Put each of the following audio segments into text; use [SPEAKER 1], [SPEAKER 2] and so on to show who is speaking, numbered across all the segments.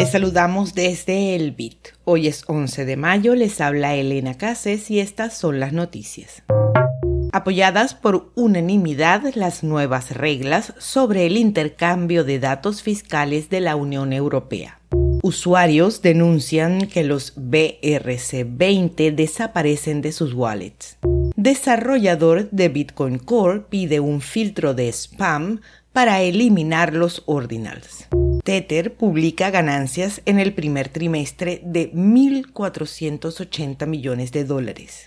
[SPEAKER 1] Les saludamos desde el BIT. Hoy es 11 de mayo, les habla Elena Cases y estas son las noticias. Apoyadas por unanimidad las nuevas reglas sobre el intercambio de datos fiscales de la Unión Europea. Usuarios denuncian que los BRC20 desaparecen de sus wallets. Desarrollador de Bitcoin Core pide un filtro de spam para eliminar los ordinals. Tether publica ganancias en el primer trimestre de 1.480 millones de dólares.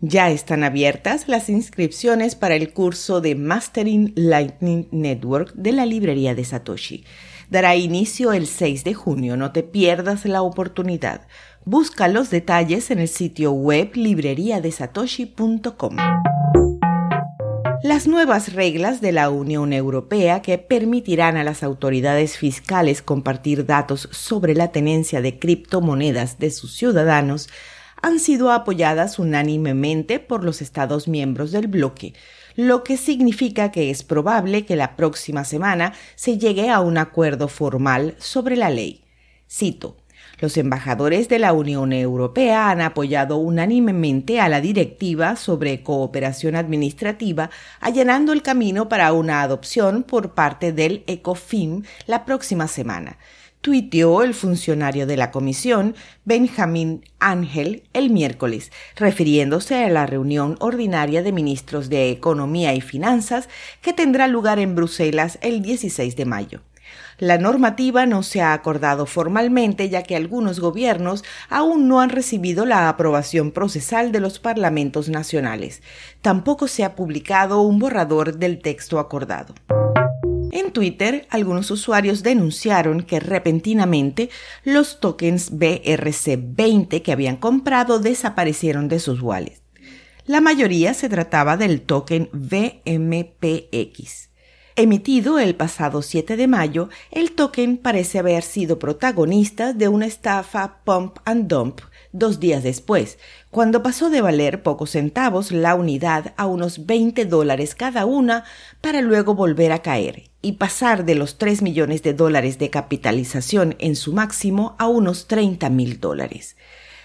[SPEAKER 1] Ya están abiertas las inscripciones para el curso de Mastering Lightning Network de la librería de Satoshi. Dará inicio el 6 de junio, no te pierdas la oportunidad. Busca los detalles en el sitio web libreriadesatoshi.com. Las nuevas reglas de la Unión Europea que permitirán a las autoridades fiscales compartir datos sobre la tenencia de criptomonedas de sus ciudadanos han sido apoyadas unánimemente por los Estados miembros del bloque, lo que significa que es probable que la próxima semana se llegue a un acuerdo formal sobre la ley. Cito, los embajadores de la Unión Europea han apoyado unánimemente a la directiva sobre cooperación administrativa, allanando el camino para una adopción por parte del ECOFIN la próxima semana tuiteó el funcionario de la comisión, Benjamín Ángel, el miércoles, refiriéndose a la reunión ordinaria de ministros de Economía y Finanzas que tendrá lugar en Bruselas el 16 de mayo. La normativa no se ha acordado formalmente ya que algunos gobiernos aún no han recibido la aprobación procesal de los parlamentos nacionales. Tampoco se ha publicado un borrador del texto acordado. En Twitter, algunos usuarios denunciaron que repentinamente los tokens BRC20 que habían comprado desaparecieron de sus wallets. La mayoría se trataba del token VMPX. Emitido el pasado 7 de mayo, el token parece haber sido protagonista de una estafa pump and dump dos días después, cuando pasó de valer pocos centavos la unidad a unos 20 dólares cada una para luego volver a caer y pasar de los 3 millones de dólares de capitalización en su máximo a unos 30 mil dólares.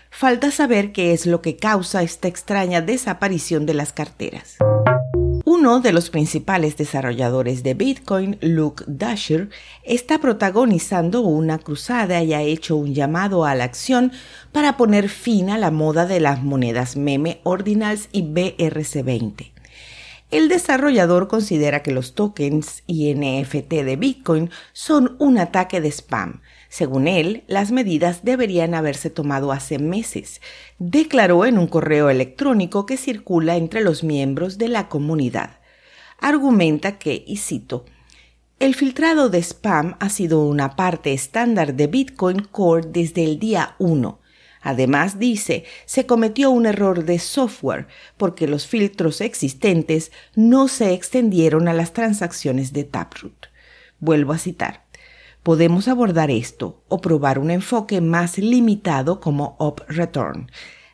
[SPEAKER 1] Falta saber qué es lo que causa esta extraña desaparición de las carteras. Uno de los principales desarrolladores de Bitcoin, Luke Dasher, está protagonizando una cruzada y ha hecho un llamado a la acción para poner fin a la moda de las monedas meme ordinals y BRC20. El desarrollador considera que los tokens y NFT de Bitcoin son un ataque de spam. Según él, las medidas deberían haberse tomado hace meses, declaró en un correo electrónico que circula entre los miembros de la comunidad. Argumenta que, y cito, el filtrado de spam ha sido una parte estándar de Bitcoin Core desde el día 1. Además, dice, se cometió un error de software porque los filtros existentes no se extendieron a las transacciones de Taproot. Vuelvo a citar. Podemos abordar esto o probar un enfoque más limitado como Up Return.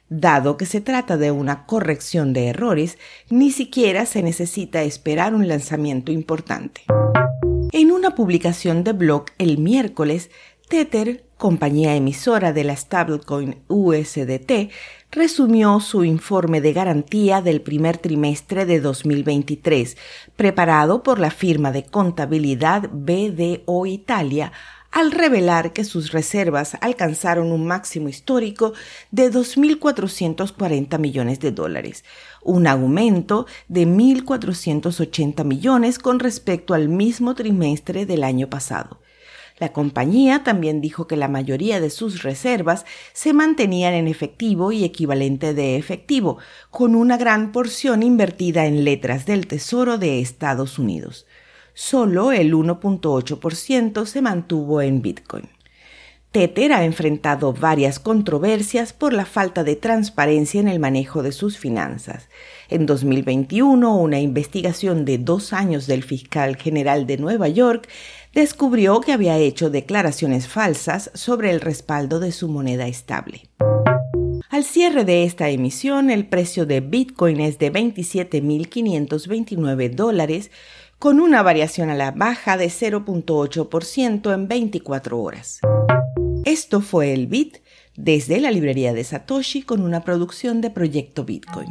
[SPEAKER 1] Dado que se trata de una corrección de errores, ni siquiera se necesita esperar un lanzamiento importante. En una publicación de blog el miércoles, Tether, compañía emisora de la stablecoin USDT, resumió su informe de garantía del primer trimestre de 2023, preparado por la firma de contabilidad BDO Italia, al revelar que sus reservas alcanzaron un máximo histórico de 2.440 millones de dólares, un aumento de 1.480 millones con respecto al mismo trimestre del año pasado. La compañía también dijo que la mayoría de sus reservas se mantenían en efectivo y equivalente de efectivo, con una gran porción invertida en letras del Tesoro de Estados Unidos. Solo el 1.8% se mantuvo en Bitcoin. Tether ha enfrentado varias controversias por la falta de transparencia en el manejo de sus finanzas. En 2021, una investigación de dos años del fiscal general de Nueva York descubrió que había hecho declaraciones falsas sobre el respaldo de su moneda estable. Al cierre de esta emisión, el precio de Bitcoin es de 27.529 dólares, con una variación a la baja de 0.8% en 24 horas. Esto fue el Bit desde la librería de Satoshi con una producción de Proyecto Bitcoin.